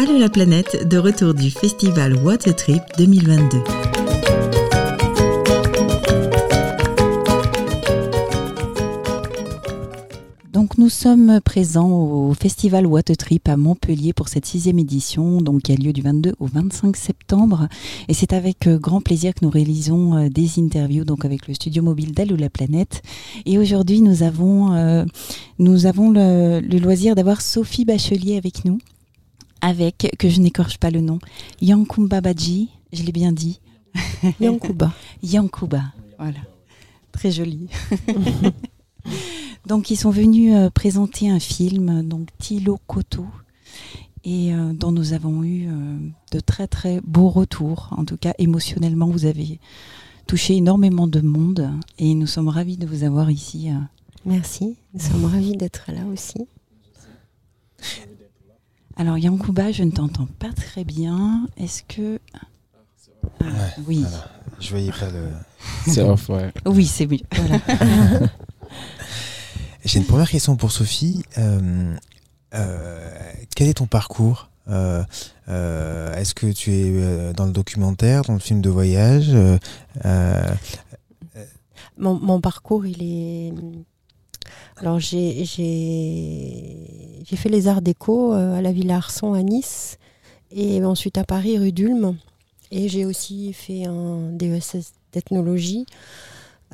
Allô la planète, de retour du festival Water Trip 2022. Donc nous sommes présents au festival Water Trip à Montpellier pour cette sixième édition, donc qui a lieu du 22 au 25 septembre. Et c'est avec euh, grand plaisir que nous réalisons euh, des interviews donc avec le studio mobile d'Allô la planète. Et aujourd'hui nous avons euh, nous avons le loisir d'avoir Sophie Bachelier avec nous avec, que je n'écorche pas le nom, Yankumba Badji, je l'ai bien dit. Yankuba. Yankuba, voilà. Très joli. donc ils sont venus euh, présenter un film, donc Tilo Koto, et euh, dont nous avons eu euh, de très très beaux retours. En tout cas, émotionnellement, vous avez touché énormément de monde, et nous sommes ravis de vous avoir ici. Merci, nous sommes ravis d'être là aussi. Alors Yankuba, je ne t'entends pas très bien. Est-ce que... Ah, oui. Je voyais pas le... C'est off, ouais. Oui, c'est mieux. J'ai une première question pour Sophie. Euh, euh, quel est ton parcours? Euh, Est-ce que tu es dans le documentaire, dans le film de voyage? Mon, mon, parcours, il est alors j'ai fait les arts déco euh, à la Villa Arson à Nice et ensuite à Paris rue d'Ulm. Et j'ai aussi fait un DESS d'ethnologie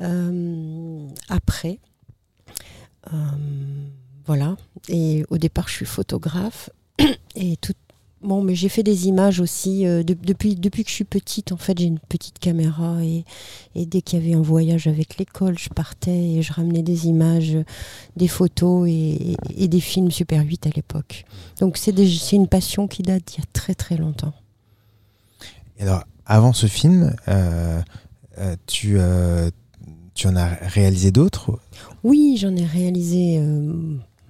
euh, après. Euh, voilà. Et au départ, je suis photographe. Et tout, Bon, mais j'ai fait des images aussi. Euh, depuis, depuis que je suis petite, en fait, j'ai une petite caméra. Et, dès qu'il y avait un voyage avec l'école, je partais et je ramenais des images, des photos et, des films Super 8 à l'époque. Donc, c'est une passion qui date d'il y a très très longtemps. alors, avant ce film, euh, euh, tu, tu en as réalisé d'autres? Oui, j'en ai réalisé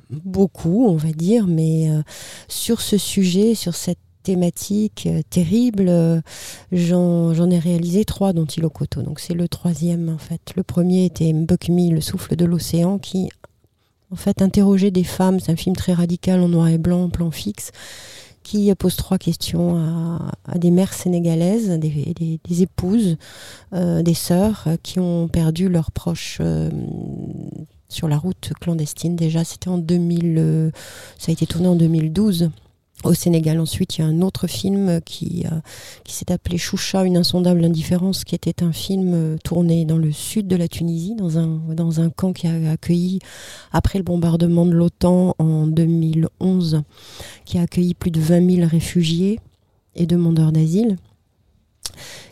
beaucoup, on va dire, mais euh, sur ce sujet, sur cette thématique euh, terrible, euh, j'en ai réalisé trois dont Ilokoto. Donc c'est le troisième en fait. Le premier était Mbukmi, le souffle de l'océan, qui en fait interrogeait des femmes. C'est un film très radical en noir et blanc, en plan fixe, qui pose trois questions à, des mères sénégalaises, des, épouses, des sœurs qui ont perdu leurs proches sur la route clandestine. Déjà, c'était en 2000, euh, ça a été tourné en 2012 au Sénégal. Ensuite, il y a un autre film qui, euh, qui s'est appelé Choucha, une insondable indifférence, qui était un film euh, tourné dans le sud de la Tunisie, dans un, dans un camp qui a accueilli, après le bombardement de l'OTAN en 2011, qui a accueilli plus de 20 000 réfugiés et demandeurs d'asile.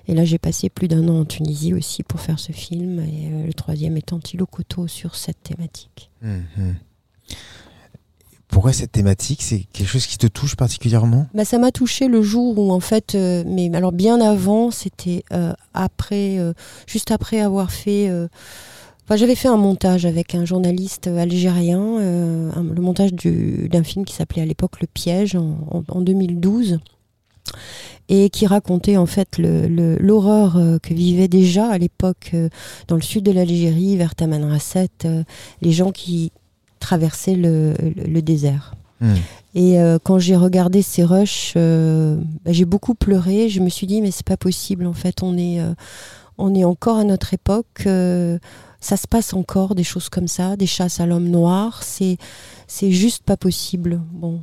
Et là, j'ai passé plus d'un an en Tunisie aussi pour faire ce film. Et euh, le troisième étant Tilo Koto sur cette thématique. Mhm. Pourquoi cette thématique? C'est quelque chose qui te touche particulièrement? Bah, Ça m'a touché le jour où, en fait, euh, mais alors bien avant, c'était euh, après, juste après avoir fait. Enfin, j'avais fait un montage avec un journaliste algérien, le montage d'un film qui s'appelait à l'époque Le Piège en, en 2012 et qui racontait en fait l'horreur euh, que vivaient déjà à l'époque euh, dans le sud de l'Algérie, vers Tamanrasset, euh, les gens qui traversaient le, désert. Hmm. Et quand j'ai regardé ces rushs, bah, j'ai beaucoup pleuré. Je me suis dit mais c'est pas possible en fait. On est on est encore à notre époque. ça se passe encore des choses comme ça, des chasses à l'homme noir. C'est c'est juste pas possible. Bon,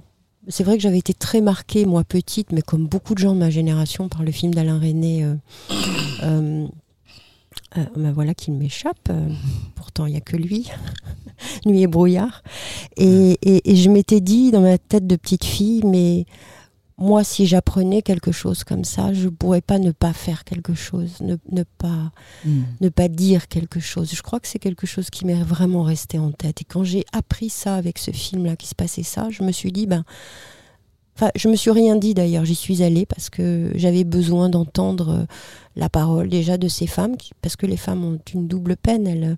c'est vrai que j'avais été très marquée, moi petite, mais comme beaucoup de gens de ma génération, par le film d'Alain René. Euh, euh, euh ben voilà qu'il m'échappe. Pourtant, il n'y a que lui. Nuit et brouillard. et, je m'étais dit dans ma tête de petite fille, mais moi, si j'apprenais quelque chose comme ça, je ne pourrais pas ne pas faire quelque chose, ne, pas, hmm. ne pas dire quelque chose. Je crois que c'est quelque chose qui m'est vraiment resté en tête. Et quand j'ai appris ça avec ce film-là, qui se passait ça, je me suis dit, ben, Enfin, je me suis rien dit d'ailleurs, j'y suis allée parce que j'avais besoin d'entendre euh, la parole déjà de ces femmes, parce que les femmes ont une double peine. Elles,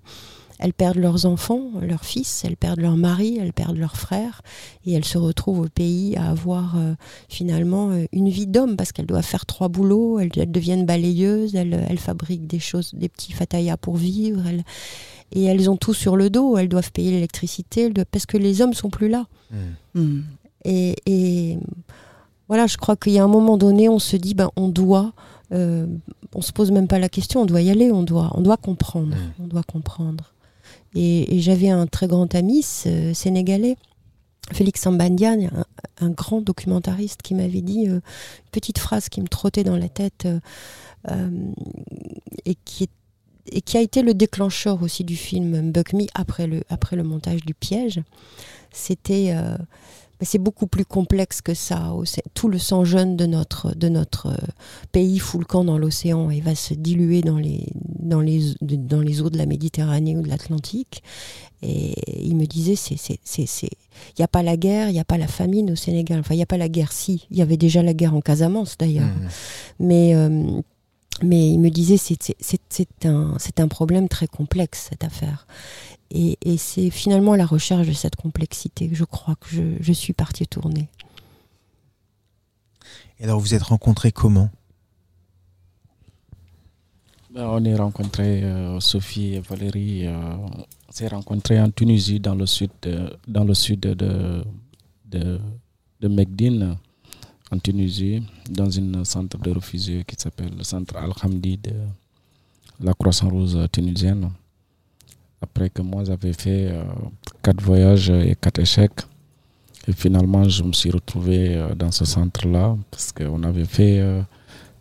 elles perdent leurs enfants, leurs fils, elles perdent leur mari, elles perdent leurs frères, et elles se retrouvent au pays à avoir euh, finalement euh, une vie d'homme parce qu'elles doivent faire trois boulots, elles, deviennent balayeuses, elles, fabriquent des choses, des petits fatayas pour vivre, et elles ont tout sur le dos, elles doivent payer l'électricité, parce que les hommes sont plus là. Hmm. Hmm. Et, voilà, je crois qu'il y a un moment donné, on se dit, ben, on doit, euh, on se pose même pas la question, on doit y aller, on doit, on doit comprendre, on doit comprendre. Et, j'avais un très grand ami sénégalais, Félix Sambandian, un, grand documentariste, qui m'avait dit euh, une petite phrase qui me trottait dans la tête et qui est et qui a été le déclencheur aussi du film Buck Me après le, montage du piège. C'était euh, c'est beaucoup plus complexe que ça. Tout le sang jeune de notre, de notre euh, pays fout le camp dans l'océan et va se diluer dans les, dans, les, dans les eaux de la Méditerranée ou de l'Atlantique. Et il me disait, il n'y a pas la guerre, il n'y a pas la famine au Sénégal. Enfin, il n'y a pas la guerre, si. Il y avait déjà la guerre en Casamance d'ailleurs. Mmh. Mais euh, mais il me disait c'est un, un problème très complexe cette affaire. Et, et c'est finalement la recherche de cette complexité que je crois que je, je suis partie tourner. Et alors vous êtes rencontrés comment? Ben, On est rencontrés, euh, Sophie et Valérie, euh, on s'est rencontrés en Tunisie dans le sud de, dans le sud de, de, de, de en Tunisie, dans un centre de réfugiés qui s'appelle le centre Al-Hamdi de la Croissant-Rouge tunisienne. Après que moi j'avais fait euh, quatre voyages et quatre échecs, et finalement je me suis retrouvé euh, dans ce centre-là parce qu'on avait fait euh,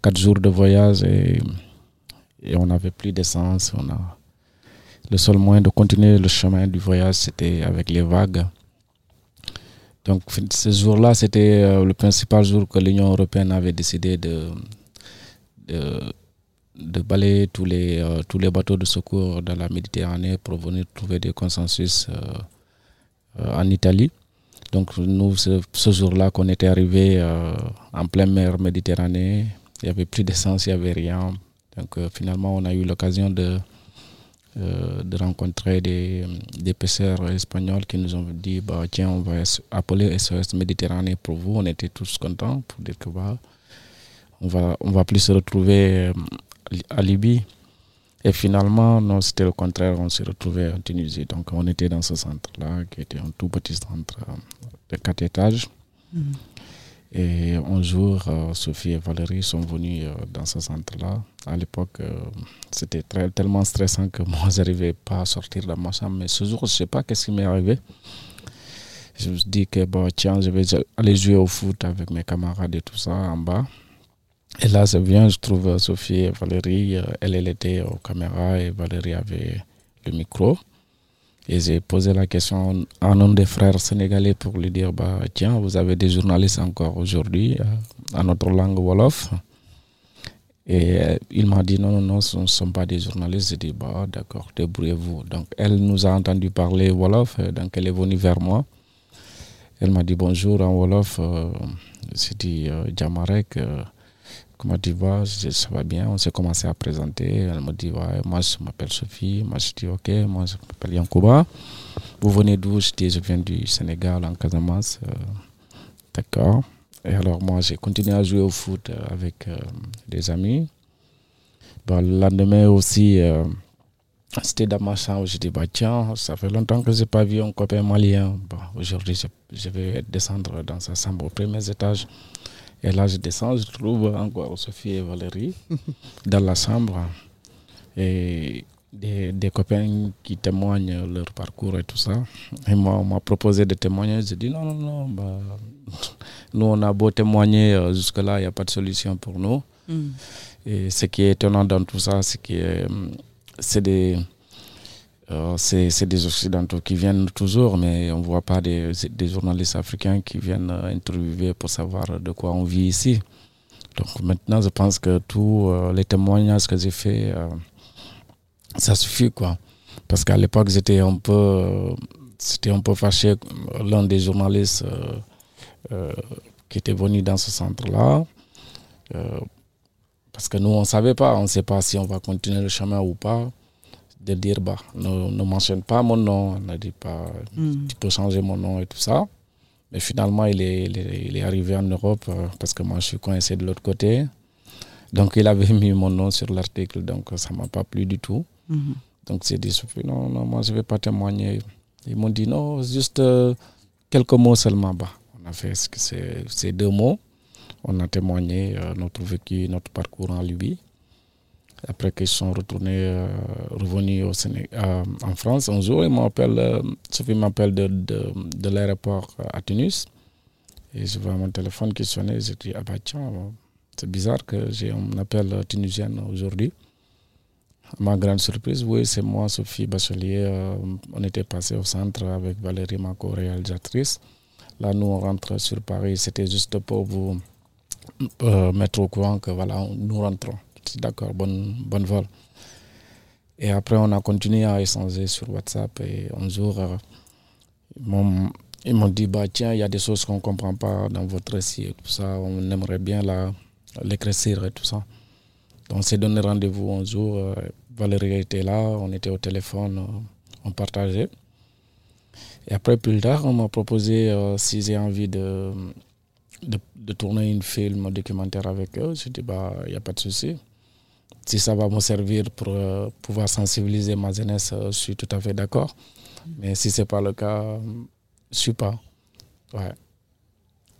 quatre jours de voyage et, et on n'avait plus d'essence. A... Le seul moyen de continuer le chemin du voyage, c'était avec les vagues. Donc ce jour-là, c'était euh, le principal jour que l'Union européenne avait décidé de, de, balayer tous les, euh, tous les bateaux de secours dans la Méditerranée pour venir trouver des consensus euh, en Italie. Donc nous, ce, ce jour-là qu'on était arrivé en pleine mer Méditerranée, il n'y avait plus d'essence, il n'y avait rien. Donc finalement, on a eu l'occasion de, euh, de rencontrer des, des pêcheurs espagnols qui nous ont dit bah, tiens, on va appeler SOS Méditerranée pour vous. On était tous contents pour dire que bah, on va, on va plus se retrouver euh, à Libye. Et finalement, non, c'était le contraire, on s'est retrouvé en Tunisie. Donc on était dans ce centre-là, qui était un tout petit centre euh, de quatre étages. Mm-hmm. Et un jour, euh, Sophie et Valérie sont venues euh, dans ce centre-là. À l'époque, euh, c'était tellement stressant que moi, je n'arrivais pas à sortir de ma chambre. Mais ce jour, je ne sais pas qu'est-ce qui m'est arrivé. Je me suis dit que, bon, tiens, je vais aller jouer au foot avec mes camarades et tout ça en bas. Et là, je viens, je trouve Sophie et Valérie. Elle, elle était aux caméras et Valérie avait le micro. Et j'ai posé la question à un des frères sénégalais pour lui dire bah, Tiens, vous avez des journalistes encore aujourd'hui euh, en notre langue Wolof. Et euh, il m'a dit Non, non, non, ce ne sont pas des journalistes. J'ai dit bah, D'accord, débrouillez-vous. Donc elle nous a entendu parler Wolof, euh, donc elle est venue vers moi. Elle m'a dit bonjour en Wolof. J'ai dit Djamarek comment tu vas? Ça va bien. On s'est commencé à présenter. Elle me dit, moi je m'appelle Sophie. Moi je dis, ok, moi je m'appelle Yankouba. Vous venez d'où? Je dis, je viens du Sénégal, en Casamance. Euh, d'accord. Et alors moi j'ai continué à jouer au foot euh, avec euh, des amis. Bon, le lendemain aussi, c'était dans ma chambre. Je dis, bah, tiens, ça fait longtemps que je n'ai pas vu un copain malien. Aujourd'hui, je, je, vais descendre dans sa chambre au premier étage. Et là, je descends, je trouve encore Sophie et Valérie dans la chambre. Et des, des, copains qui témoignent leur parcours et tout ça. Et moi, on m'a proposé de témoigner. J'ai dit non, non, non. Bah, nous, on a beau témoigner, euh, jusque-là, il n'y a pas de solution pour nous. Mm. Et ce qui est étonnant dans tout ça, c'est que euh, c'est des euh, c'est des Occidentaux qui viennent toujours, mais on ne voit pas des, journalistes africains qui viennent euh, interviewer pour savoir de quoi on vit ici. Donc maintenant, je pense que tous euh, les témoignages que j'ai faits, ça suffit. quoi. Parce qu'à l'époque, j'étais un peu, un peu fâché. L'un des journalistes qui était venu dans ce centre-là, parce que nous, on ne savait pas, on ne sait pas si on va continuer le chemin ou pas de dire bah, ne, ne, mentionne pas mon nom, ne dit pas mm. tu peux changer mon nom et tout ça. Mais finalement, il est, il est, arrivé en Europe euh, parce que moi je suis coincé de l'autre côté. Donc il avait mis mon nom sur l'article, donc ça ne m'a pas plu du tout. Mm-hmm. Donc j'ai dit non, non, moi je ne vais pas témoigner. Ils m'ont dit non, juste euh, quelques mots seulement. Bah, on a fait ces deux mots. On a témoigné notre vécu, notre parcours en Libye. Après qu'ils sont retournés, revenus au Sénégal, en France, un jour, il m'appelle, Sophie m'appelle de, de, l'aéroport à Tunis. Et je vois mon téléphone qui sonnait. Je dis, ah bah tiens, c'est bizarre que j'ai un appel tunisien aujourd'hui. Ma grande surprise, oui, c'est moi, Sophie Bachelier. Euh, on était passé au centre avec Valérie Mako, réalisatrice. Là, nous, on rentre sur Paris. C'était juste pour vous euh, mettre au courant que voilà, nous rentrons. D'accord, bonne, bonne vol. Et après, on a continué à échanger sur WhatsApp. Et un jour, euh, ils m'ont dit bah, tiens, il y a des choses qu'on ne comprend pas dans votre récit tout ça. On aimerait bien l'écrire et tout ça. Donc, on s'est donné rendez-vous un jour. Valérie était là, on était au téléphone, euh, on partageait. Et après, plus tard, on m'a proposé euh, si j'ai envie de, de, tourner une film documentaire avec eux. J'ai dit, bah, il n'y a pas de souci. Si ça va me servir pour euh, pouvoir sensibiliser ma jeunesse, je suis tout à fait d'accord. Mais si ce n'est pas le cas, je ne suis pas. Ouais.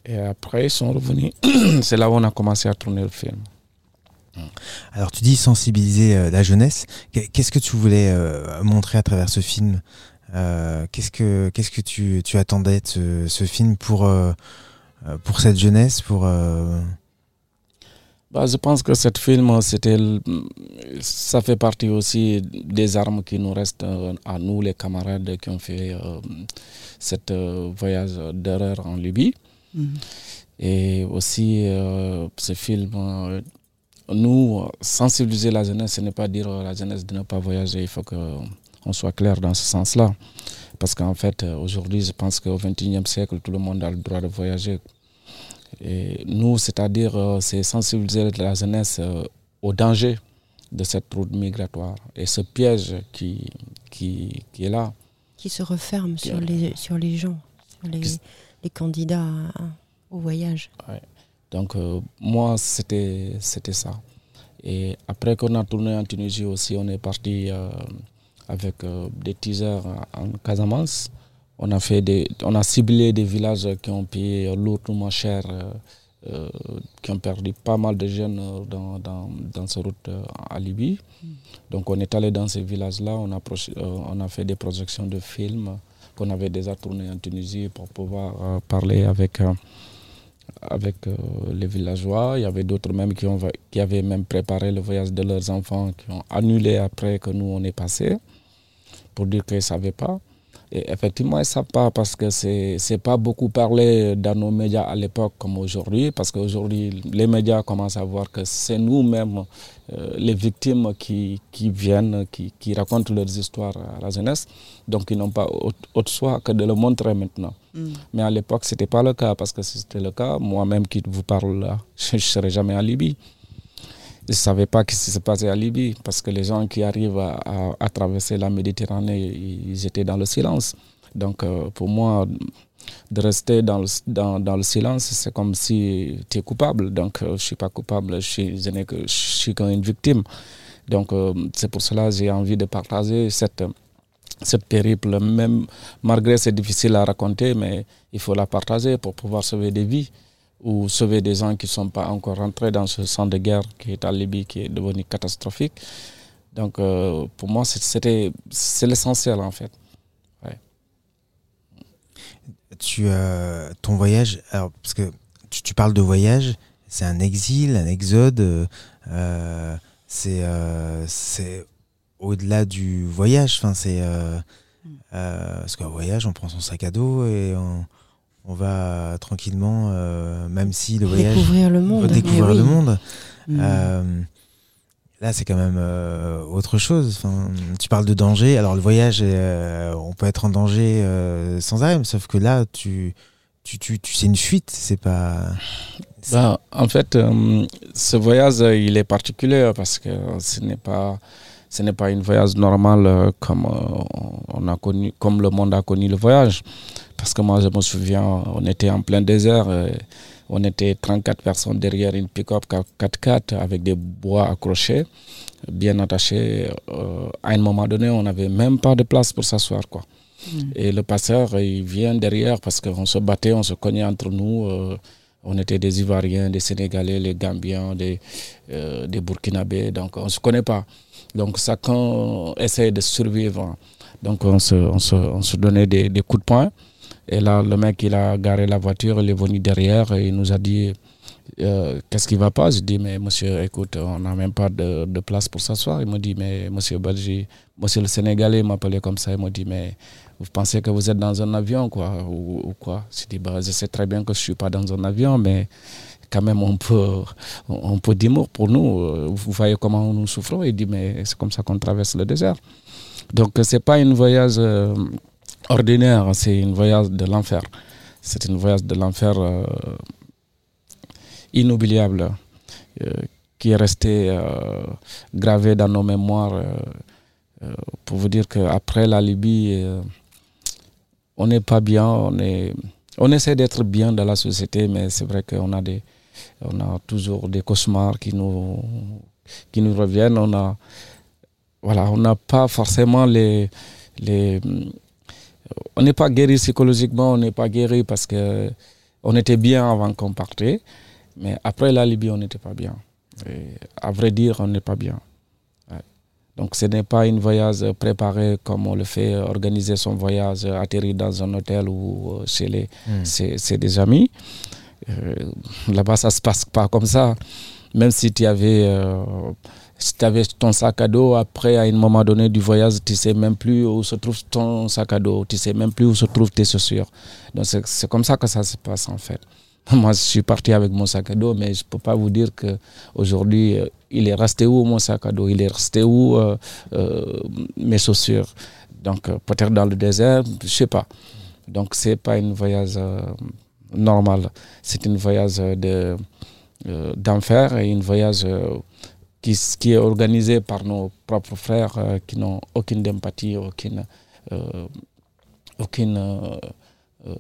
Et après, ils sont revenus. C'est là où on a commencé à tourner le film. Alors tu dis sensibiliser euh, la jeunesse. Qu'est-ce que tu voulais euh, montrer à travers ce film euh, Qu'est-ce que, qu'est-ce que tu, tu, attendais de ce, film pour, pour cette jeunesse pour, bah, Je pense que ce film, c'était, ça fait partie aussi des armes qui nous restent à nous, les camarades qui ont fait ce voyage d'erreur en Libye. Mm-hmm. Et aussi, ce film nous, sensibiliser la jeunesse, ce n'est pas dire à la jeunesse de ne pas voyager. Il faut qu'on soit clair dans ce sens-là. Parce qu'en fait, aujourd'hui, je pense qu'au XXIe siècle, tout le monde a le droit de voyager. Et nous, c'est-à-dire, euh, c'est sensibiliser la jeunesse euh, au danger de cette route migratoire et ce piège qui, qui, qui est là. Qui se referme sur les, sur les gens, sur les, les candidats au voyage. Donc euh, moi, c'était ça. Et après qu'on a tourné en Tunisie aussi, on est parti euh, avec euh, des teasers en Casamance. On a, fait des, on ciblé des villages qui ont payé lourdement cher, qui ont perdu pas mal de jeunes dans, dans, dans cette route à Libye. Donc on est allé dans ces villages-là, on, a on a fait des projections de films qu'on avait déjà tournés en Tunisie pour pouvoir parler avec euh, les villageois. Il y avait d'autres même qui, qui avaient même préparé le voyage de leurs enfants, qui ont annulé après que nous on est passé, pour dire qu'ils ne savaient pas. Et effectivement, ils ne savent pas parce que ce n'est pas beaucoup parlé dans nos médias à l'époque comme aujourd'hui, parce qu'aujourd'hui, les médias commencent à voir que c'est nous-mêmes, euh, les victimes, qui, qui viennent, qui, qui, racontent leurs histoires à la jeunesse. Donc, ils n'ont pas autre choix que de le montrer maintenant. Mm. Mais à l'époque, ce n'était pas le cas, parce que si c'était le cas, moi-même qui vous parle là, je ne serais jamais en Libye. Je ne savais pas ce qui se passait à Libye parce que les gens qui arrivent à, traverser la Méditerranée, ils étaient dans le silence. Donc euh, pour moi, de rester dans le, silence, c'est comme si tu es coupable. Donc euh, je ne suis pas coupable, je suis, victime. Donc euh, c'est pour cela que j'ai envie de partager cette, cette périple, même malgré c'est difficile à raconter, mais il faut la partager pour pouvoir sauver des vies ou sauver des gens qui ne sont pas encore rentrés dans ce centre de guerre qui est à Libye, qui est devenu catastrophique. Donc, euh, pour moi, c'était, c'est l'essentiel, en fait. Tu, euh, ton voyage, alors, parce que tu, parles de voyage, c'est un exil, un exode, euh, c'est, c'est au-delà du voyage. Enfin, c'est, parce qu'un voyage, on prend son sac à dos et on on va tranquillement, euh, même si le voyage. Découvrir le monde. Découvrir le monde. Mm. Euh, là, c'est quand même euh, autre chose. Enfin, tu parles de danger. Alors, le voyage, on peut être en danger sans arrêt, sauf que là, tu, tu, tu, tu c'est une fuite. C'est pas. Ben, en fait, ce voyage, il est particulier parce que ce n'est pas ce n'est pas une voyage normal comme on a connu, comme le monde a connu le voyage. Parce que moi, je me souviens, on était en plein désert. Euh, on était 34 personnes derrière une pick-up 4x4 avec des bois accrochés, bien attachés. Euh, à un moment donné, on n'avait même pas de place pour s'asseoir. quoi. Hmm. Et le passeur, il vient derrière parce qu'on se battait, on se cognait entre nous. Euh, On était des Ivoiriens, des Sénégalais, les Gambiens, des, euh, des Burkinabés, donc on ne se connaît pas. Donc chacun essaie de survivre. Donc on se, on se, on se donnait des, coups de poing. Et là, le mec, il a garé la voiture, il est venu derrière et il nous a dit euh, Qu'est-ce qui ne va pas? Je dis Mais monsieur, écoute, on n'a même pas de, place pour s'asseoir. Il m'a dit Mais monsieur Belgi, monsieur le Sénégalais m'appelait comme ça. Il m'a dit Mais vous pensez que vous êtes dans un avion, quoi, ou, quoi? Je dis bah, Je sais très bien que je ne suis pas dans un avion, mais quand même, on peut, on peut dire pour nous. Vous voyez comment nous souffrons. Il dit Mais c'est comme ça qu'on traverse le désert. Donc, ce n'est pas une voyage euh, ordinaire, c'est une voyage de l'enfer. C'est une voyage de l'enfer euh, inoubliable euh, qui est resté euh, gravé dans nos mémoires. Euh, pour vous dire qu'après la Libye, on n'est pas bien, on, est, on essaie d'être bien dans la société, mais c'est vrai qu'on a, des, on a toujours des cauchemars qui nous, qui nous reviennent. On a, voilà, on n'a pas forcément les, les on n'est pas guéri psychologiquement, on n'est pas guéri parce que on était bien avant qu'on partait, mais après la Libye, on n'était pas bien. Et à vrai dire, on n'est pas bien. Donc ce n'est pas une voyage préparé comme on le fait, organiser son voyage, atterrir dans un hôtel ou euh, chez les, hmm. des amis. Euh, là-bas, ça se passe pas comme ça. Même si tu avais euh, si avais ton sac à dos, après, à un moment donné du voyage, tu sais même plus où se trouve ton sac à dos, tu sais même plus où se trouvent tes chaussures. Donc, c'est comme ça que ça se passe, en fait. Moi, je suis parti avec mon sac à dos, mais je ne peux pas vous dire qu'aujourd'hui, euh, il est resté où mon sac à dos? Il est resté où euh, mes chaussures? Donc, peut-être dans le désert, je ne sais pas. Donc, ce n'est pas une voyage normal. C'est une voyage d'enfer et une voyage qui, qui, est organisé par nos propres frères euh, qui n'ont aucune empathie, aucune, euh, aucune euh,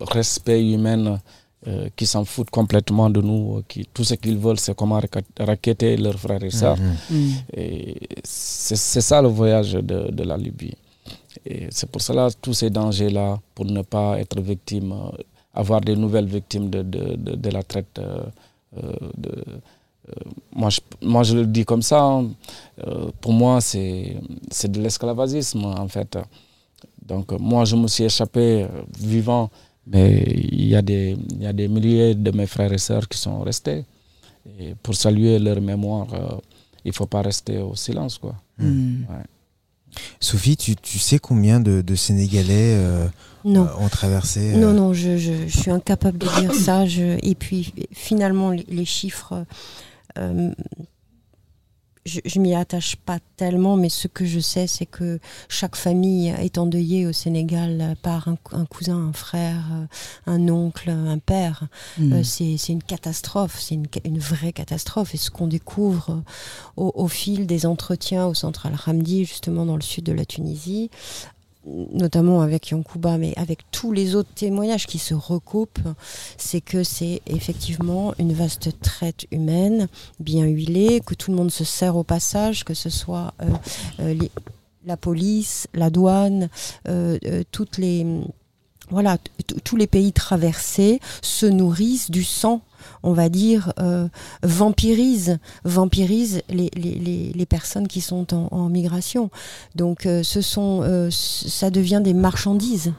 respect humain, qui s'en foutent complètement de nous. Qui, tout ce qu'ils veulent, c'est comment raqueter leurs frères et sœurs. Mhm. C'est ça le voyage de, de la Libye. Et c'est pour cela tous ces dangers-là, pour ne pas être victime, avoir des nouvelles victimes de, de, de la traite de euh, moi, je, moi, je le dis comme ça. Hein. Euh, pour moi, c'est de l'esclavagisme, en fait. Donc, moi, je me suis échappé euh, vivant, mais il y, a des, il y a des milliers de mes frères et sœurs qui sont restés. Et pour saluer leur mémoire, il ne faut pas rester au silence. Quoi. Hmm. Sophie, tu, tu, sais combien de, de Sénégalais ont traversé Non, non, je, je, je, suis incapable de dire ça. Je, et puis, finalement, les, les chiffres euh, je, je m'y attache pas tellement, mais ce que je sais, c'est que chaque famille est endeuillée au Sénégal par un, cousin, un frère, euh, un oncle, un père. Mm. Euh, c'est une catastrophe, c'est une, une, vraie catastrophe. Et ce qu'on découvre au, au, fil des entretiens au centre Al-Hamdi, justement dans le sud de la Tunisie, notamment avec Yankouba, mais avec tous les autres témoignages qui se recoupent, c'est que c'est effectivement une vaste traite humaine, bien huilée, que tout le monde se sert au passage, que ce soit euh, euh, la police, la douane, euh, toutes les voilà, tous les pays traversés se nourrissent du sang on va dire, euh, vampirise, vampirise les, les, personnes qui sont en, migration. Donc, euh, euh, ça devient des marchandises.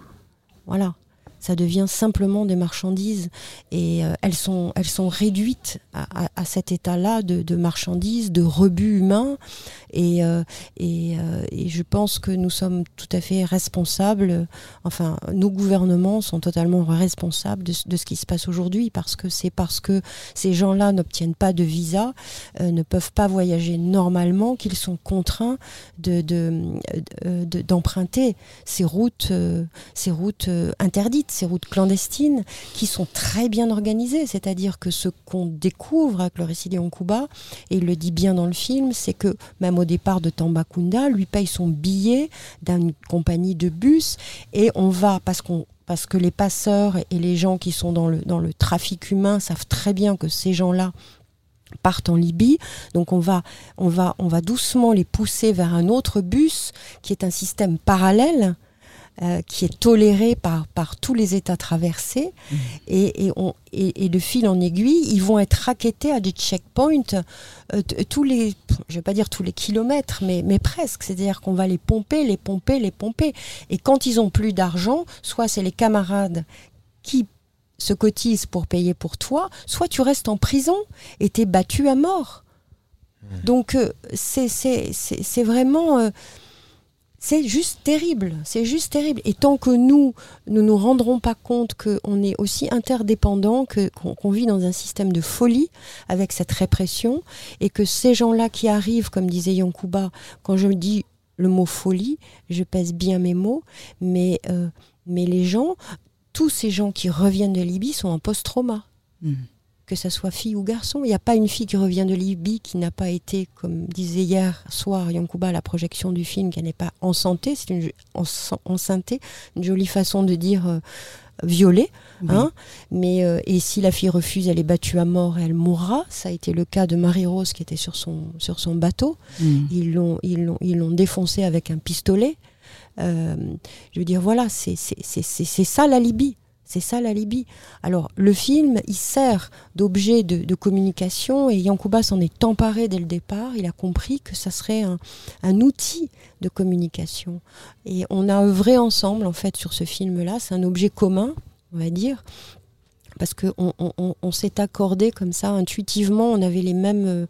Voilà ça devient simplement des marchandises et euh, elles, sont, elles sont réduites à, à, cet état-là de, de, marchandises, de rebut humain et, euh, et, euh, et, je pense que nous sommes tout à fait responsables, enfin nos gouvernements sont totalement responsables de, de ce qui se passe aujourd'hui parce que c'est parce que ces gens-là n'obtiennent pas de visa, ne peuvent pas voyager normalement qu'ils sont contraints de, d'emprunter ces routes, ces routes interdites ces routes clandestines qui sont très bien organisées. C'est-à-dire que ce qu'on découvre avec le récit Kuba, et il le dit bien dans le film, c'est que même au départ de Tambacounda, lui paye son billet d'une compagnie de bus et on va, parce qu'on parce que les passeurs et les gens qui sont dans le, dans le trafic humain savent très bien que ces gens-là partent en Libye. Donc on va, on, va, on va doucement les pousser vers un autre bus qui est un système parallèle euh, qui est toléré par, par tous les États traversés. Mmh. Et, et, on, et, et de fil en aiguille, ils vont être raquettés à des checkpoints euh, tous les, je vais pas dire tous les kilomètres, mais, mais presque. C'est-à-dire qu'on va les pomper, les pomper, les pomper. Et quand ils ont plus d'argent, soit c'est les camarades qui se cotisent pour payer pour toi, soit tu restes en prison et t'es battu à mort. Donc euh, c'est c'est- c'est- c'est vraiment... c'est juste terrible, c'est juste terrible. Et tant que nous, nous nous rendrons pas compte qu'on est aussi interdépendants, qu'on vit dans un système de folie avec cette répression, et que ces gens-là qui arrivent, comme disait Yankuba, quand je dis le mot folie, je pèse bien mes mots, mais, euh, mais les gens, tous ces gens qui reviennent de Libye sont en post-trauma Mhm. Que ça soit fille ou garçon. Il n'y a pas une fille qui revient de Libye qui n'a pas été, comme disait hier soir Yankuba à la projection du film, qui n'est pas en santé, c'est une en, enceintée, une jolie façon de dire euh, violée. Oui. Hein Mais euh, et si la fille refuse, elle est battue à mort et elle mourra. Ça a été le cas de Marie-Rose qui était sur son, sur son bateau. Mhm. Ils l'ont, ils l'ont, ils l'ont défoncé avec un pistolet. Euh, je veux dire, voilà, c'est, c'est, c'est, c'est ça la Libye. C'est ça la Libye. Alors, le film, il sert d'objet de, de communication et Yankuba s'en est emparé dès le départ. Il a compris que ça serait un, un outil de communication. Et on a œuvré ensemble, en fait, sur ce film-là. C'est un objet commun, on va dire. Parce qu'on on, on, on s'est accordé comme ça, intuitivement, on avait les mêmes... euh,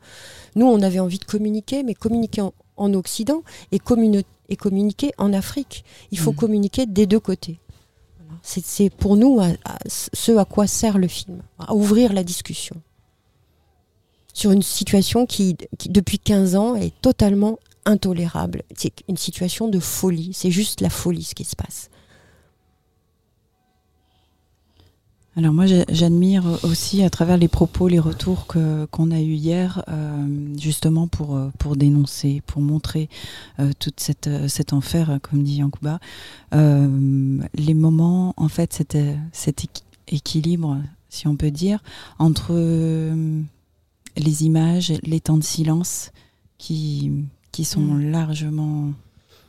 nous, on avait envie de communiquer, mais communiquer en, en Occident et, communi- et communiquer en Afrique. Il faut Mhm. communiquer des deux côtés. C'est- pour nous ce à quoi sert le film, à ouvrir la discussion sur une situation qui, qui, depuis 15 ans, est totalement intolérable. C'est une situation de folie. C'est juste la folie ce qui se passe. Alors moi, j'a- j'admire aussi à travers les propos, les retours que qu'on a eu hier, euh, justement pour euh, pour dénoncer, pour montrer euh, toute cette euh, cet enfer, euh, comme dit Yankuba, euh, les moments, en fait, cet, euh, cet équi- équilibre, si on peut dire, entre euh, les images, les temps de silence, qui qui sont Mm. largement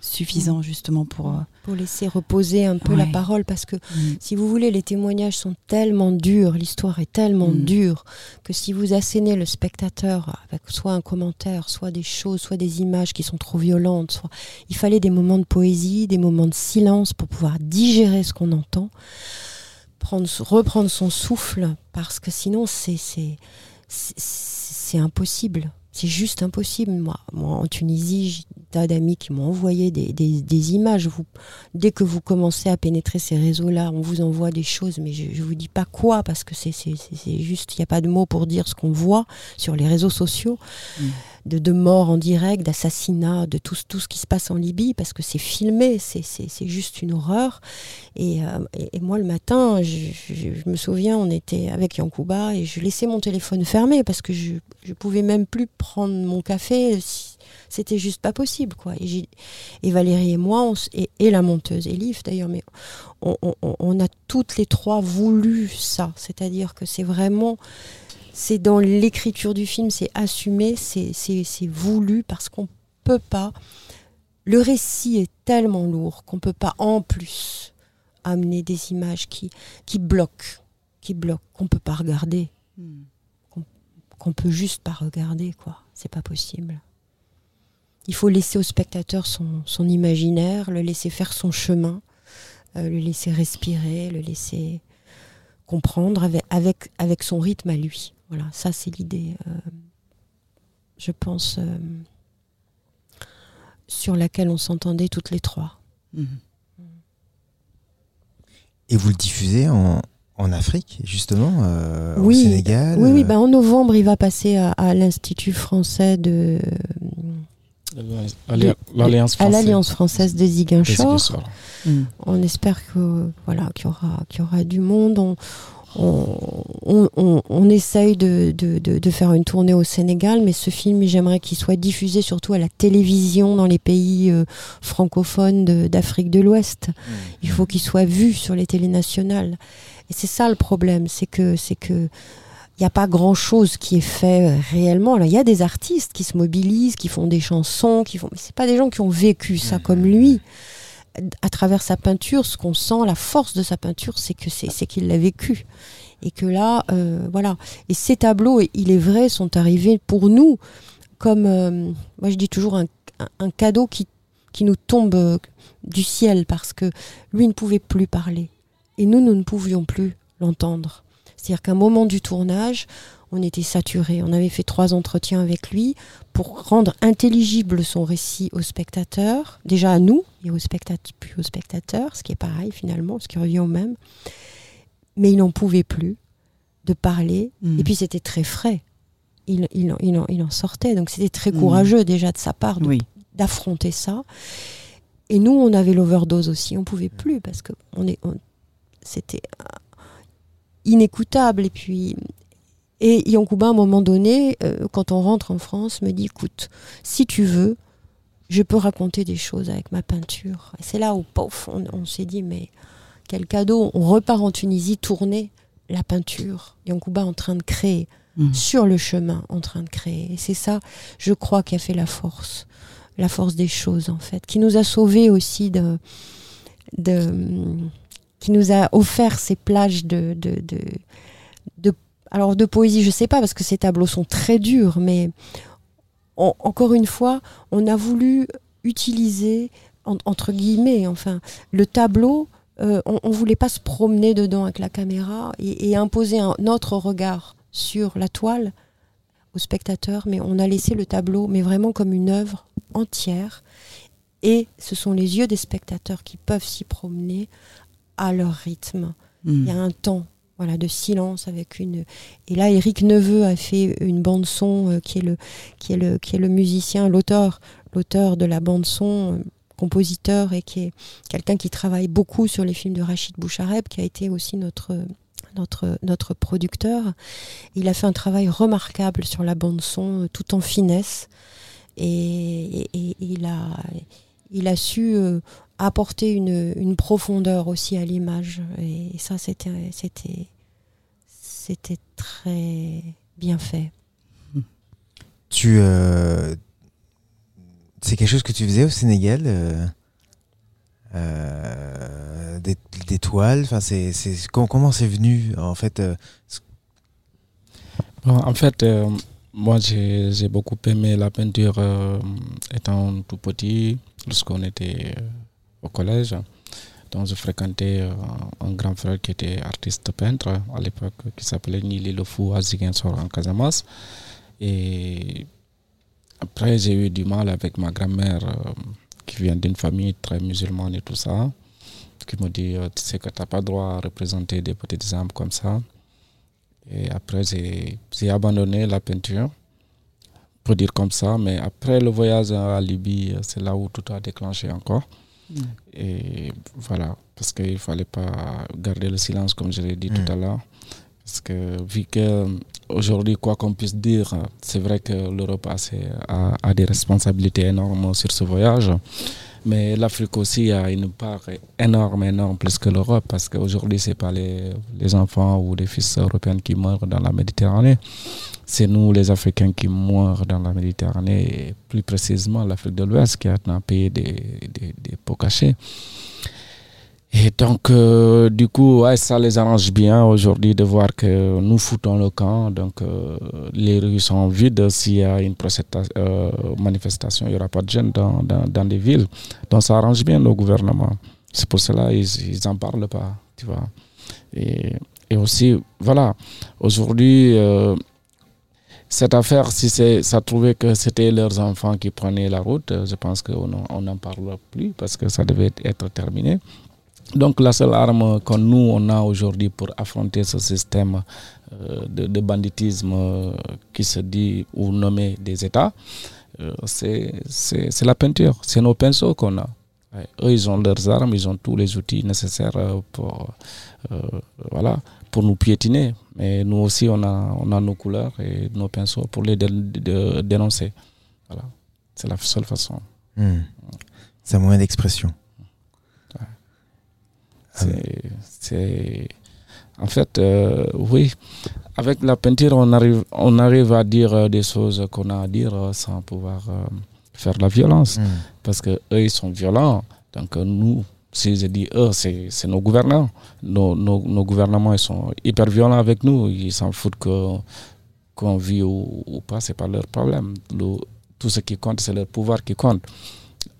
suffisants justement pour. Pour laisser reposer un peu la parole, parce que mm, si vous voulez, les témoignages sont tellement durs, l'histoire est tellement Mm. dure, que si vous assénez le spectateur avec soit un commentaire, soit des choses, soit des images qui sont trop violentes, soit... il fallait des moments de poésie, des moments de silence pour pouvoir digérer ce qu'on entend, prendre, reprendre son souffle, parce que sinon c'est impossible. C'est juste impossible. Moi, en Tunisie, j'ai tas d'amis qui m'ont envoyé des, images. Dès que vous commencez à pénétrer ces réseaux-là, on vous envoie des choses, mais je ne vous dis pas quoi, parce que c'est juste, il n'y a pas de mots pour dire ce qu'on voit sur les réseaux sociaux, Mm. De, de morts en direct, d'assassinats, de tout, tout ce qui se passe en Libye, parce que c'est filmé, c'est juste une horreur. Et, euh, et- et moi, le matin, je, je- me souviens, on était avec Yankuba, et je laissais mon téléphone fermé, parce que je ne pouvais même plus prendre mon café. C'était juste pas possible, quoi. Et, Valérie et moi, et, et la monteuse, Elif d'ailleurs, mais on- on- on a toutes les trois voulu ça. C'est-à-dire que c'est vraiment, c'est dans l'écriture du film, c'est assumé, c'est voulu parce qu'on peut pas. Le récit est tellement lourd qu'on peut pas en plus amener des images qui, qui bloquent, qui bloquent, qu'on peut pas regarder, mm. qu'on peut juste pas regarder, quoi. C'est pas possible. Il faut laisser au spectateur son, son imaginaire, le laisser faire son chemin, euh, le laisser respirer, le laisser comprendre avec, avec, avec son rythme à lui. Voilà, ça c'est l'idée, euh, je pense, euh, sur laquelle on s'entendait toutes les trois. Mhm. Et vous le diffusez en, en Afrique, justement, euh, Oui. au Sénégal Oui, oui, ben en novembre, il va passer à, à l'Institut français de. L'Alli- L'Alliance à française. l'Alliance française de Ziguinchor. Ziguinchor. Mm. On espère que voilà qu'il y aura qu'il y aura du monde. On, on, on, on- essaye de, de, de, de faire une tournée au Sénégal, mais ce film, j'aimerais qu'il soit diffusé surtout à la télévision dans les pays euh, francophones d'Afrique de l'Ouest. Il faut qu'il soit vu sur les télés nationales. Et c'est ça le problème, c'est que c'est que il n'y a pas grand chose qui est fait euh, réellement. Il y a des artistes qui se mobilisent, qui font des chansons, qui font, mais c'est pas des gens qui ont vécu ça comme lui. À travers sa peinture, ce qu'on sent, la force de sa peinture, c'est que c'est qu'il l'a vécu. Et que là, euh, voilà. Et ces tableaux, il est vrai, sont arrivés pour nous comme, euh, moi je dis toujours, un, cadeau qui, qui nous tombe euh, du ciel parce que lui ne pouvait plus parler. Et nous, nous ne pouvions plus l'entendre. C'est-à-dire qu'à un moment du tournage, on était saturé. On avait fait trois entretiens avec lui pour rendre intelligible son récit aux spectateurs, déjà à nous et aux spectateurs, puis aux spectateurs, ce qui est pareil finalement, ce qui revient au même. Mais il n'en pouvait plus de parler. Hmm. Et puis c'était très frais. Il, il, il, en, sortait. Donc c'était très hmm. courageux déjà de sa part d'affronter ça. Et nous, on avait l'overdose aussi. On pouvait plus parce que on est, c'était inécoutable. Et puis et Yankuba, à un moment donné, euh, quand on rentre en France, me dit écoute, si tu veux, je peux raconter des choses avec ma peinture. Et c'est là où, pof, on, s'est dit mais quel cadeau On repart en Tunisie tourner la peinture. Yankuba en train de créer, mmh. sur le chemin, en train de créer. Et c'est ça, je crois, qui a fait la force. La force des choses, en fait, qui nous a sauvés aussi de. de qui nous a offert ces plages de, de, de, de alors de poésie, je sais pas, parce que ces tableaux sont très durs, mais encore une fois, on a voulu utiliser, entre guillemets, enfin, le tableau, euh, on, ne voulait pas se promener dedans avec la caméra et, imposer un autre regard sur la toile au spectateur, mais on a laissé le tableau, mais vraiment comme une œuvre entière. Et ce sont les yeux des spectateurs qui peuvent s'y promener à leur rythme. Il y a hmm. un temps voilà, de silence avec une. Et là, Eric Neveu a fait une bande son euh, qui est le qui est le qui est le musicien, l'auteur, l'auteur de la bande son, euh, compositeur et qui est quelqu'un qui travaille beaucoup sur les films de Rachid Bouchareb, qui a été aussi notre notre notre producteur. Il a fait un travail remarquable sur la bande son, euh, tout en finesse, et, il a il a su apporter une, une profondeur aussi à l'image. Et ça, c'était, c'était, c'était très bien fait. Tu, euh, c'est quelque chose que tu faisais au Sénégal euh, euh, des, toiles. Enfin, c'est, c'est comment c'est venu en fait. en fait, moi j'ai, j'ai beaucoup aimé la peinture étant tout petit, lorsqu'on était au collège. Donc, je fréquentais euh, un grand frère qui était artiste peintre à l'époque, qui s'appelait Nili Lefou à en Casamas. Et après, j'ai eu du mal avec ma grand-mère, euh, qui vient d'une famille très musulmane et tout ça, qui me dit euh, Tu sais que tu n'as pas droit à représenter des petites âmes comme ça. Et après, j'ai abandonné la peinture, pour dire comme ça. Mais après le voyage à Libye, c'est là où tout a déclenché encore. Et voilà, parce qu'il ne fallait pas garder le silence, comme je l'ai dit tout mm. à l'heure. Parce que vu qu'aujourd'hui, quoi qu'on puisse dire, c'est vrai que l'Europe a, a, des responsabilités énormes sur ce voyage. Mais l'Afrique aussi a une part énorme, énorme, plus que l'Europe, parce qu'aujourd'hui, ce n'est pas les, les, enfants ou les fils européens qui meurent dans la Méditerranée. C'est nous, les Africains, qui meurent dans la Méditerranée, et plus précisément l'Afrique de l'Ouest, qui a pays des, des, des pots cachés. Et donc, euh, du coup, ça les arrange bien aujourd'hui de voir que nous foutons le camp. Donc, euh, les rues sont vides. S'il y a une euh, manifestation, il n'y aura pas de jeunes dans, dans, dans, des villes. Donc, ça arrange bien le gouvernement. C'est pour cela qu'ils n'en parlent pas, tu vois. Et, et aussi, voilà, aujourd'hui, cette affaire, si ça trouvait que c'était leurs enfants qui prenaient la route, je pense qu'on n'en parlera plus parce que ça devait être terminé. Donc la seule arme que nous, on a aujourd'hui pour affronter ce système euh, de, banditisme euh, qui se dit ou nommé des États, euh, c'est la peinture, c'est nos pinceaux qu'on a. eux, ils ont leurs armes, ils ont tous les outils nécessaires pour, voilà, pour nous piétiner. Mais nous aussi, on a, on a nos couleurs et nos pinceaux pour les dénoncer. Voilà. C'est la seule façon. Hmm. C'est un moyen d'expression. C'est, en fait, euh, oui, avec la peinture, on arrive, on arrive à dire euh, des choses qu'on a à dire euh, sans pouvoir faire la violence. Hmm. Parce que eux, ils sont violents. Donc nous, si je dis eux, c'est nos gouvernants. Nos, nos, gouvernements ils sont hyper violents avec nous. Ils s'en foutent qu'on vit ou, ou pas, c'est pas leur problème. tout ce qui compte, c'est leur pouvoir qui compte.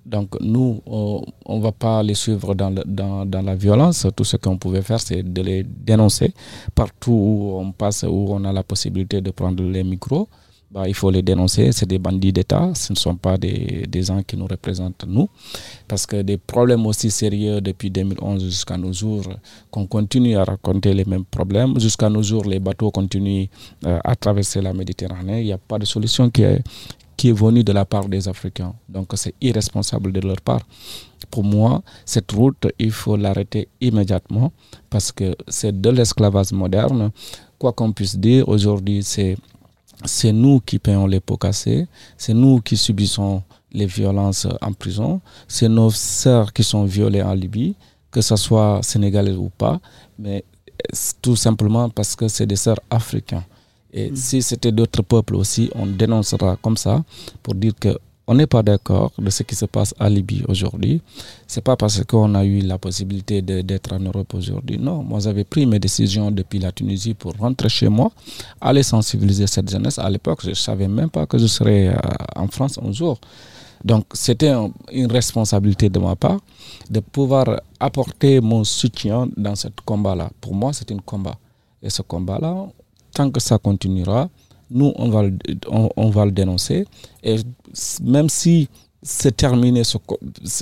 Donc nous, on ne va pas les suivre dans, dans, dans, la violence. Tout ce qu'on pouvait faire, c'est de les dénoncer partout où on passe, où on a la possibilité de prendre les micros. Bah, il faut les dénoncer. C'est des bandits d'État. Ce ne sont pas des, des, gens qui nous représentent, nous. Parce que des problèmes aussi sérieux depuis 2011 jusqu'à nos jours, qu'on continue à raconter les mêmes problèmes. Jusqu'à nos jours, les bateaux continuent euh, à traverser la Méditerranée. Il n'y a pas de solution qui est, qui est venu de la part des Africains. Donc c'est irresponsable de leur part. Pour moi, cette route, il faut l'arrêter immédiatement parce que c'est de l'esclavage moderne. Quoi qu'on puisse dire, aujourd'hui, c'est c'est nous qui payons les pots cassés, c'est nous qui subissons les violences en prison, c'est nos sœurs qui sont violées en Libye, que ce soit sénégalais ou pas, mais tout simplement parce que c'est des sœurs africains. Et mm. si c'était d'autres peuples aussi, on dénoncera comme ça pour dire que on n'est pas d'accord de ce qui se passe à Libye aujourd'hui. C'est pas parce qu'on a eu la possibilité d'être en Europe aujourd'hui. Non, moi j'avais pris mes décisions depuis la Tunisie pour rentrer chez moi, aller sensibiliser cette jeunesse. À l'époque, je savais même pas que je serais euh, en France un jour. Donc c'était une responsabilité de ma part de pouvoir apporter mon soutien dans ce combat-là. Pour moi, c'est un combat. Et ce combat-là, tant que ça continuera, nous, on va, le, on, va le dénoncer. Et même si c'est terminé ce,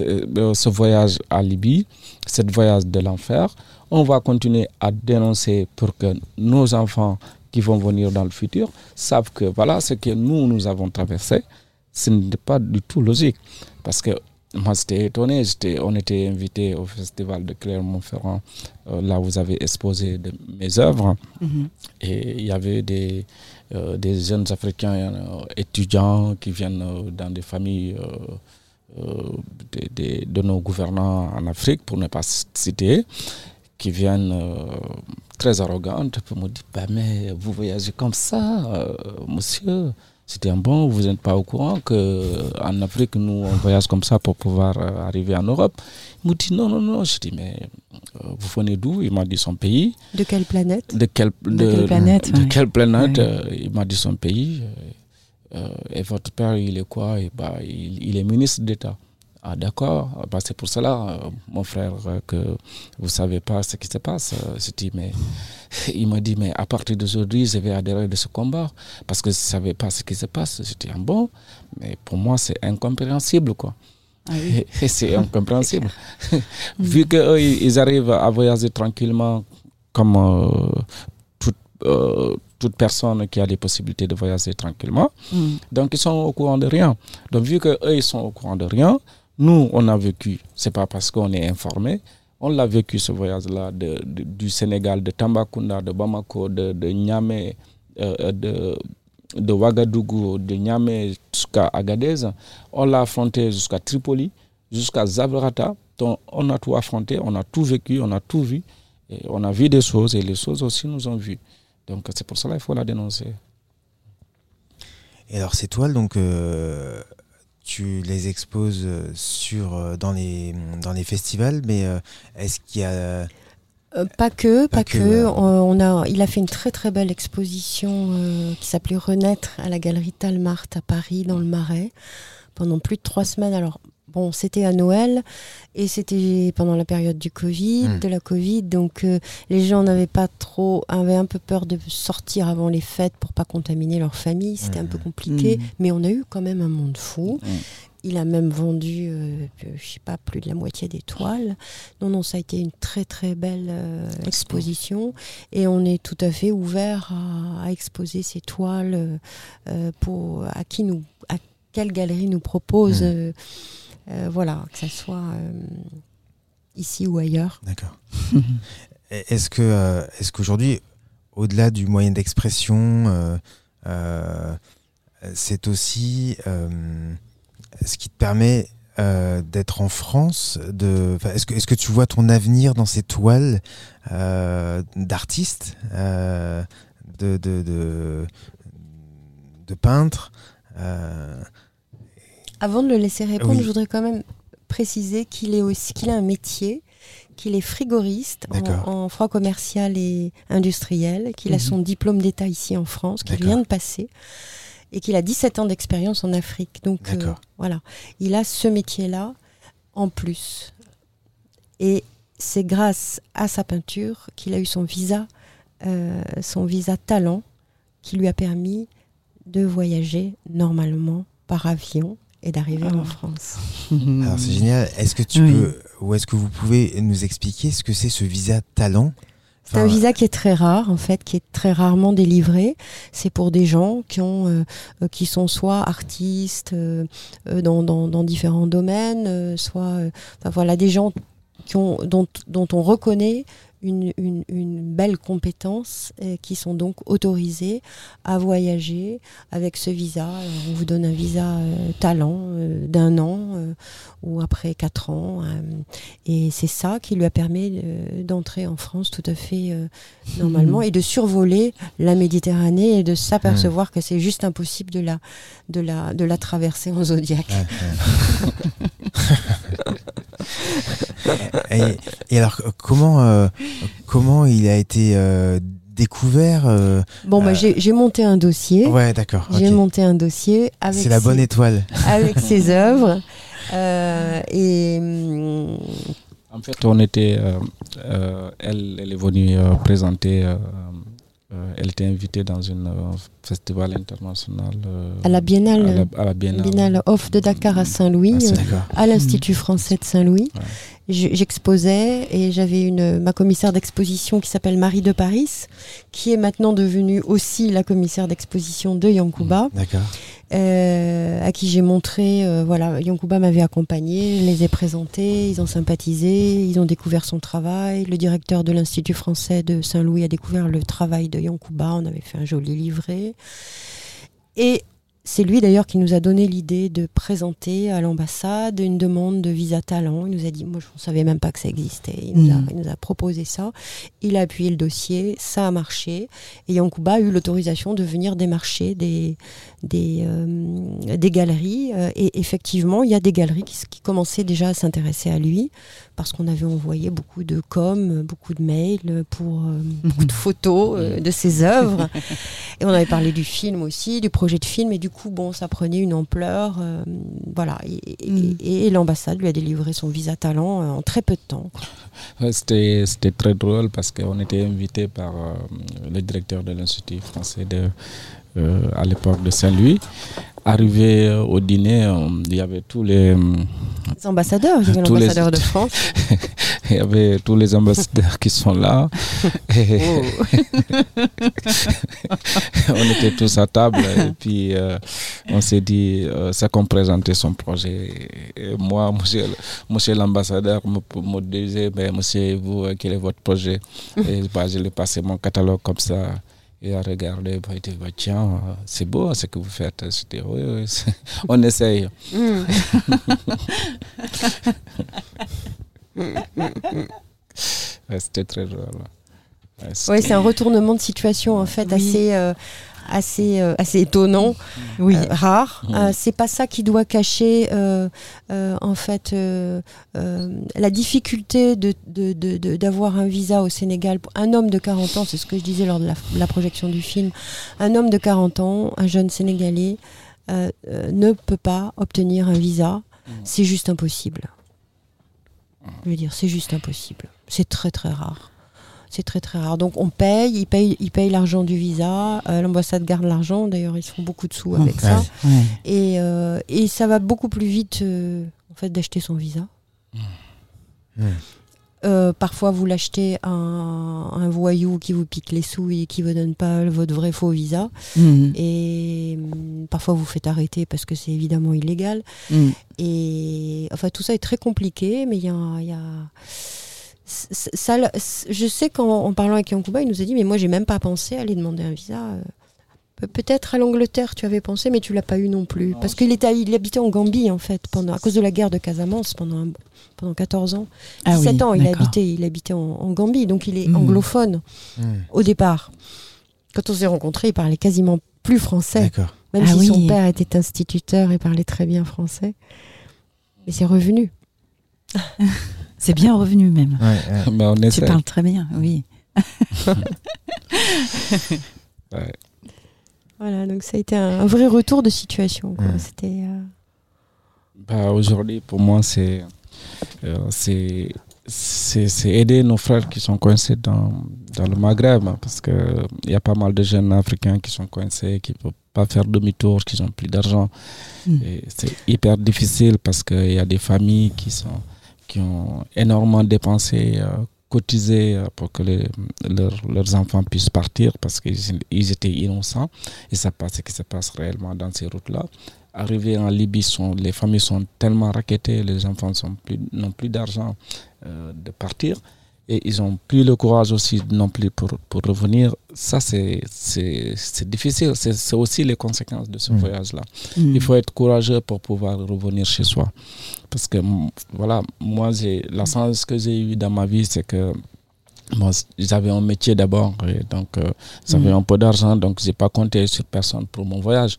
euh, ce, voyage à Libye, ce voyage de l'enfer, on va continuer à dénoncer pour que nos enfants qui vont venir dans le futur savent que voilà ce que nous, nous avons traversé, ce n'est pas du tout logique. Parce que moi, j'étais étonné. on était invité au festival de Clermont-Ferrand, euh, là vous avez exposé de, mes œuvres. Mhm. Et il y avait des, des jeunes Africains euh, étudiants qui viennent dans des familles de, de, nos gouvernants en Afrique, pour ne pas citer, qui viennent très arrogantes pour me dire bah, Mais vous voyagez comme ça, monsieur c'était un bon, vous n'êtes pas au courant qu'en Afrique, nous, on voyage comme ça pour pouvoir euh, arriver en Europe. Il m'a dit non, non, non. Je dis, mais euh, vous venez d'où? Il m'a dit son pays. De quelle planète? De, quelle planète De quelle planète euh, Il m'a dit son pays. et votre père, il est quoi? Et bah, il est ministre d'État. Ah d'accord, bah, c'est pour cela, euh, mon frère, euh, que vous ne savez pas ce qui se passe. Euh, mais... Il m'a dit, mais à partir d'aujourd'hui, je vais adhérer de ce combat parce que je ne savais pas ce qui se passe. J'étais un bon, mais pour moi, c'est incompréhensible. quoi. Ah c'est incompréhensible. Vu qu'eux, ils arrivent à voyager tranquillement comme toute, toute, personne qui a les possibilités de voyager tranquillement. Mm. Donc, ils sont au courant de rien. Donc, vu qu'eux, ils sont au courant de rien, nous, on a vécu, c'est pas parce qu'on est informé, on l'a vécu ce voyage-là du Sénégal, de Tambacounda, de Bamako, de, Niamey, euh, de, de Ouagadougou, de Niamey jusqu'à Agadez. On l'a affronté jusqu'à Tripoli, jusqu'à Zabrata. Donc, on a tout affronté, on a tout vécu, on a tout vu. Et on a vu des choses et les choses aussi nous ont vues. Donc, c'est pour cela qu'il faut la dénoncer. Et alors, ces toiles, donc, euh, tu les exposes euh, sur, euh, dans, les, dans les festivals, mais euh, est-ce qu'il y a... pas que, pas, que. On, a, il a fait une très très belle exposition qui s'appelait Renaître à la galerie Talmart à Paris, dans le Marais, pendant plus de trois semaines. Alors, bon, c'était à Noël et c'était pendant la période du Covid, hmm. de la Covid, donc les gens n'avaient pas trop, avaient un peu peur de sortir avant les fêtes pour pas contaminer leur famille. C'était un peu hmm. compliqué, hmm. mais on a eu quand même un monde fou. Il a même vendu, euh, je sais pas, plus de la moitié des toiles. Non, non, ça a été une très très belle euh, exposition et on est tout à fait ouvert à, exposer ces toiles euh, pour à qui nous, à quelle galerie nous propose. Euh, voilà, que ce soit euh, ici ou ailleurs. D'accord. est-ce que euh, est-ce qu'aujourd'hui, au-delà du moyen d'expression, c'est aussi ce qui te permet d'être en France est-ce que tu vois ton avenir dans ces toiles d'artistes de, de, de, de peintres avant de le laisser répondre, je voudrais quand même préciser qu'il est aussi qu'il a un métier, qu'il est frigoriste en, en, froid commercial et industriel, qu'il a Mhm. son diplôme d'état ici en France, qu'il vient de passer, et qu'il a 17 ans d'expérience en Afrique. Donc euh, voilà, il a ce métier-là en plus. Et c'est grâce à sa peinture qu'il a eu son visa, euh, son visa talent, qui lui a permis de voyager normalement par avion et d'arriver en Ah. France. Alors c'est génial. Est-ce que tu Oui. peux, ou est-ce que vous pouvez nous expliquer ce que c'est ce visa talent? C'est un visa qui est très rare, en fait, qui est très rarement délivré. C'est pour des gens qui ont, euh, euh, qui sont soit artistes euh, euh, dans, dans, dans différents domaines, euh, soit, euh, enfin, voilà, des gens qui ont, dont, dont on reconnaît une, une, une belle compétence et qui sont donc autorisés à voyager avec ce visa. Alors, on vous donne un visa euh, talent euh, d'un an euh, ou après quatre ans. euh, et c'est ça qui lui a permis euh, d'entrer en France tout à fait euh, normalement et de survoler la Méditerranée et de s'apercevoir que c'est juste impossible de la, de la, de la traverser en zodiaque. Et, et alors, euh, comment, euh, comment il a été euh, découvert euh, Bon, bah, Euh, j'ai monté un dossier. Ouais, d'accord. J'ai monté un dossier avec C'est la bonne ses, étoile. avec ses œuvres. Euh, et hum, En fait, on était. euh, euh, elle, elle est venue euh, présenter. Euh, euh, elle était invitée dans un festival international. euh, à la Biennale, à la, à la Biennale. Biennale Off de Dakar à Saint-Louis, Ah, euh, D'accord. à l'Institut français de Saint-Louis. Ouais. J'exposais et j'avais une ma commissaire d'exposition qui s'appelle Marie de Paris, qui est maintenant devenue aussi la commissaire d'exposition de Yankuba, D'accord. Euh, à qui j'ai montré, euh, voilà, Yankuba m'avait accompagné, les ai présentés, ils ont sympathisé, ils ont découvert son travail. Le directeur de l'Institut français de Saint-Louis a découvert le travail de Yankuba, on avait fait un joli livret. Et c'est lui d'ailleurs qui nous a donné l'idée de présenter à l'ambassade une demande de visa talent. Il nous a dit, moi je ne savais même pas que ça existait. Il nous, a, il nous a proposé ça. Il a appuyé le dossier, ça a marché. Et Yankuba a eu l'autorisation de venir démarcher des, des, euh, des galeries. Euh, et effectivement, il y a des galeries qui commençaient déjà à s'intéresser à lui parce qu'on avait envoyé beaucoup de com, beaucoup de mails pour euh, beaucoup de photos euh, de ses œuvres. Et on avait parlé du film aussi, du projet de film, et du coup, bon, ça prenait une ampleur. euh, voilà. Et, Mm. et- et l'ambassade lui a délivré son visa talent en très peu de temps. Ouais, C'était très drôle parce qu'on était invité par le directeur de l'Institut français de, à l'époque de Saint-Louis. Arrivé euh, au dîner, euh, il y avait tous les, euh, Les ambassadeurs, il y avait Tous les- l'ambassadeur de France. il y avait tous les ambassadeurs qui sont là. Et on était tous à table et puis euh, on s'est dit, euh, ça qu'on présentait son projet. Et moi, monsieur, monsieur l'ambassadeur me, me disait, mais monsieur, vous, euh, quel est votre projet? Et bah, je lui ai passé mon catalogue comme ça. Il a regardé, bah, il dit, bah, tiens, euh, c'est beau ce que vous faites. C'était, oui, oui, on essaye. Mm. Ouais, C'était très drôle. Ouais, Ouais, c'est un retournement de situation en fait Oui. assez, euh, assez, euh, assez étonnant, Oui. euh, rare. Euh, c'est pas ça qui doit cacher euh, euh, en fait euh, euh, la difficulté de, d'avoir un visa au Sénégal. Un homme de 40 ans, c'est ce que je disais lors de la, la projection du film, un homme de 40 ans, un jeune Sénégalais, euh, euh, ne peut pas obtenir un visa. C'est juste impossible. Je veux dire, c'est juste impossible. C'est très très rare. C'est très très rare. Donc on paye, ils payent, ils payent l'argent du visa. euh, L'ambassade garde l'argent. D'ailleurs, ils se font beaucoup de sous avec Ouais. ça. Ouais. Et, euh, et ça va beaucoup plus vite euh, en fait d'acheter son visa. Mm. Euh, parfois, vous l'achetez à un, un voyou qui vous pique les sous et qui vous donne pas votre vrai faux visa. Mm. Et hum, parfois, vous faites arrêter parce que c'est évidemment illégal. Et enfin, tout ça est très compliqué, mais il y a. y ça, je sais qu'en en parlant avec Yankuba, il nous a dit Mais moi, j'ai même pas pensé à aller demander un visa. euh. Pe- Peut-être à l'Angleterre, tu avais pensé, mais tu l'as pas eu non plus. Non, Parce qu'il il habitait en Gambie, en fait, pendant, à cause de la guerre de Casamance, pendant, un- pendant 14 ans. Ah 17 oui, ans, il habité, il habitait en, en Gambie, donc il est Mhm. anglophone Mm. au départ. Quand on s'est rencontrés, il parlait quasiment plus français. Même Ah si son père était instituteur et parlait très bien français. Mais c'est revenu. C'est bien revenu même. Ouais, ouais. On Tu essaie. parles très bien, oui. Ouais. Voilà, donc ça a été un, un vrai retour de situation. C'était. euh, Bah, Aujourd'hui, pour moi, c'est euh, c'est c'est aider nos frères qui sont coincés dans, dans le Maghreb, hein, parce qu'il y a pas mal de jeunes africains qui sont coincés, qui ne peuvent pas faire demi-tour, qui n'ont plus d'argent. Mm. C'est hyper difficile parce qu'il y a des familles qui, sont, qui ont énormément dépensé, euh, cotisé euh, pour que leurs- leurs enfants puissent partir parce qu'ils ils étaient innocents. Et ça passe ce qui se passe réellement dans ces routes-là. Arrivé en Libye, sont, les familles sont tellement raquettées, les enfants sont plus- n'ont plus d'argent euh, de partir. Et ils n'ont plus le courage aussi non plus pour, pour revenir. Ça, c'est difficile. C'est aussi les conséquences de ce Mm. voyage-là. Mm. Il faut être courageux pour pouvoir revenir chez soi. Parce que voilà, moi, la chance que j'ai eue dans ma vie, c'est que moi, j'avais un métier d'abord, donc euh, j'avais Mm. un peu d'argent, donc j'ai pas compté sur personne pour mon voyage.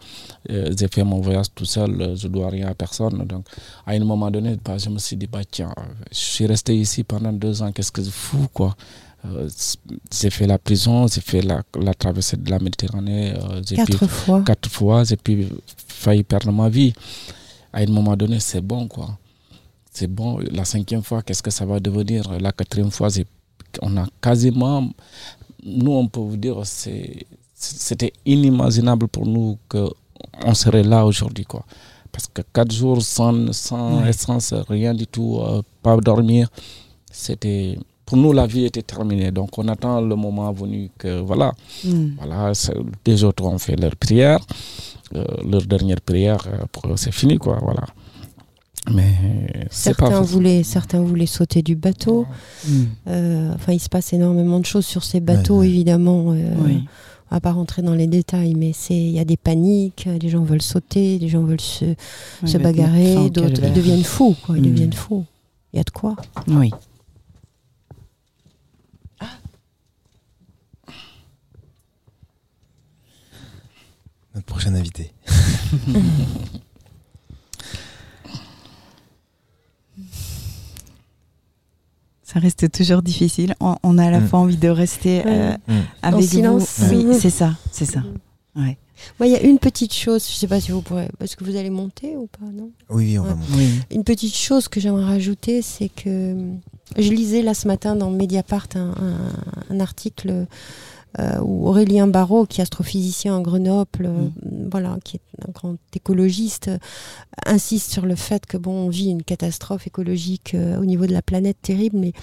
Euh, j'ai fait mon voyage tout seul, euh, je dois rien à personne. Donc, à un moment donné, bah, je me suis dit, bah, tiens, je suis resté ici pendant deux ans, qu'est-ce que je fous, quoi? Euh, j'ai fait la prison, j'ai fait la, la traversée de la Méditerranée, euh, j'ai pu Quatre fois. quatre fois, j'ai pu failli perdre ma vie. À un moment donné, c'est bon, quoi. C'est bon. La cinquième fois, qu'est-ce que ça va devenir? La quatrième fois, j'ai- on a quasiment. Nous, on peut vous dire, c'était inimaginable pour nous qu'on serait là aujourd'hui, quoi. Parce que quatre jours sans, sans Ouais. essence, rien du tout, euh, pas dormir, c'était. Pour nous, la vie était terminée. Donc, on attend le moment venu que, voilà, Mm. voilà, les autres ont fait leur prière, euh, leur dernière prière, euh, c'est fini, quoi, voilà. Mais c'est pas Certains voulaient, certains voulaient sauter du bateau. Mm. Euh, enfin, il se passe énormément de choses sur ces bateaux, Ouais, ouais. évidemment. euh, Oui. On va pas rentrer dans les détails, mais c'est il y a des paniques, les gens veulent sauter, les gens veulent se, Ouais, se bah, bagarrer, d'autres ils deviennent fous, quoi. Ils Mm. deviennent fous. Il y a de quoi. Oui. Notre prochain invité. Ça reste toujours difficile. On, on a à la Mm. fois envie de rester euh, Mm. avec silence. vous. Oui, Mm. c'est ça, c'est ça. Ouais. Moi, il y a une petite chose, je sais pas si vous pourrez, parce que vous allez monter ou pas, non? Oui, oui, on va Ouais. monter. Oui. Une petite chose que j'aimerais rajouter, c'est que euh, je lisais là ce matin dans Mediapart un, un- un article euh, où Aurélien Barraud, qui est astrophysicien à Grenoble, euh, voilà, qui est un grand écologiste, insiste sur le fait que bon, on vit une catastrophe écologique euh, au niveau de la planète terrible, mais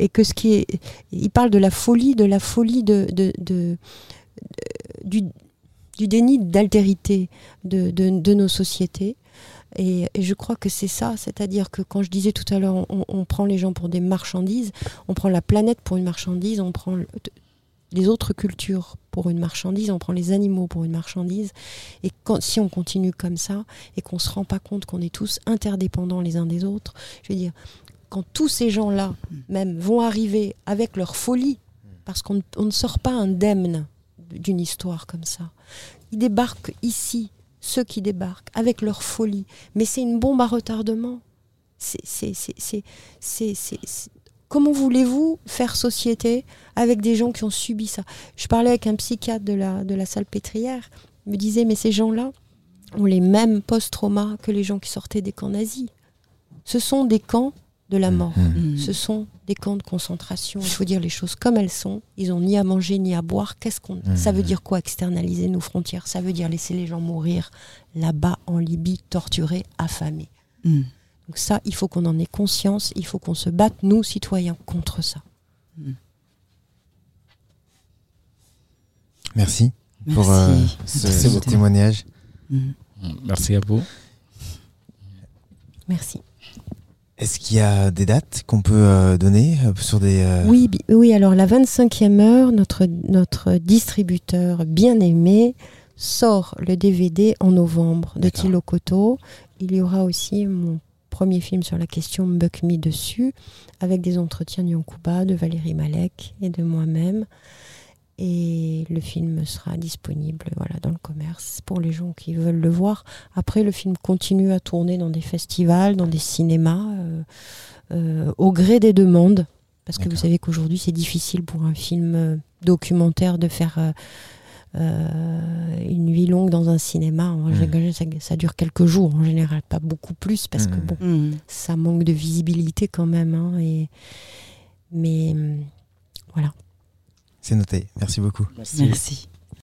et que ce qui est, il parle de la folie, de la folie de, de, de- de- du, du déni d'altérité de, nos sociétés. Et, et je crois que c'est ça, c'est-à-dire que quand je disais tout à l'heure, on, on prend les gens pour des marchandises, on prend la planète pour une marchandise, on prend le- les autres cultures pour une marchandise, on prend les animaux pour une marchandise. Et quand, si on continue comme ça et qu'on se rend pas compte qu'on est tous interdépendants les uns des autres, je veux dire, quand tous ces gens-là même vont arriver avec leur folie, parce qu'on ne- on ne sort pas indemne d'une histoire comme ça, ils débarquent ici, ceux qui débarquent, avec leur folie. Mais c'est une bombe à retardement. C'est, Comment voulez-vous faire société avec des gens qui ont subi ça? Je parlais avec un psychiatre de la, de la salpêtrière. Il me disait, mais ces gens-là ont les mêmes post-traumas que les gens qui sortaient des camps nazis. Ce sont des camps de la mort. Mm. Mm. Ce sont des camps de concentration. Il faut dire les choses comme elles sont. Ils ont ni à manger ni à boire. Qu'est-ce qu'on Mhm. Ça veut dire quoi externaliser nos frontières? Ça veut dire laisser les gens mourir là-bas en Libye, torturés, affamés. Donc ça, il faut qu'on en ait conscience. Il faut qu'on se batte nous citoyens contre ça. Merci, Merci. pour euh, ce, témoignage. Mm. Merci à vous. Merci. Est-ce qu'il y a des dates qu'on peut euh, donner euh, sur des... euh, Oui, oui. Alors la 25e heure, notre notre distributeur bien aimé sort le DVD en novembre de. Thilo Koto. Il y aura aussi mon premier film sur la question Buck Me dessus, avec des entretiens de Yankuba, de Valérie Malek et de moi-même. Et le film sera disponible voilà, dans le commerce pour les gens qui veulent le voir. Après, le film continue à tourner dans des festivals, dans des cinémas. euh, au gré des demandes. Parce que vous savez qu'aujourd'hui, c'est difficile pour un film documentaire de faire une nuit longue dans un cinéma. Mmh. ça, dure quelques jours en général, pas beaucoup plus, parce que mmh. bon, mmh. ça manque de visibilité quand même. Hein, et... Mais voilà. C'est noté. Merci beaucoup. Merci.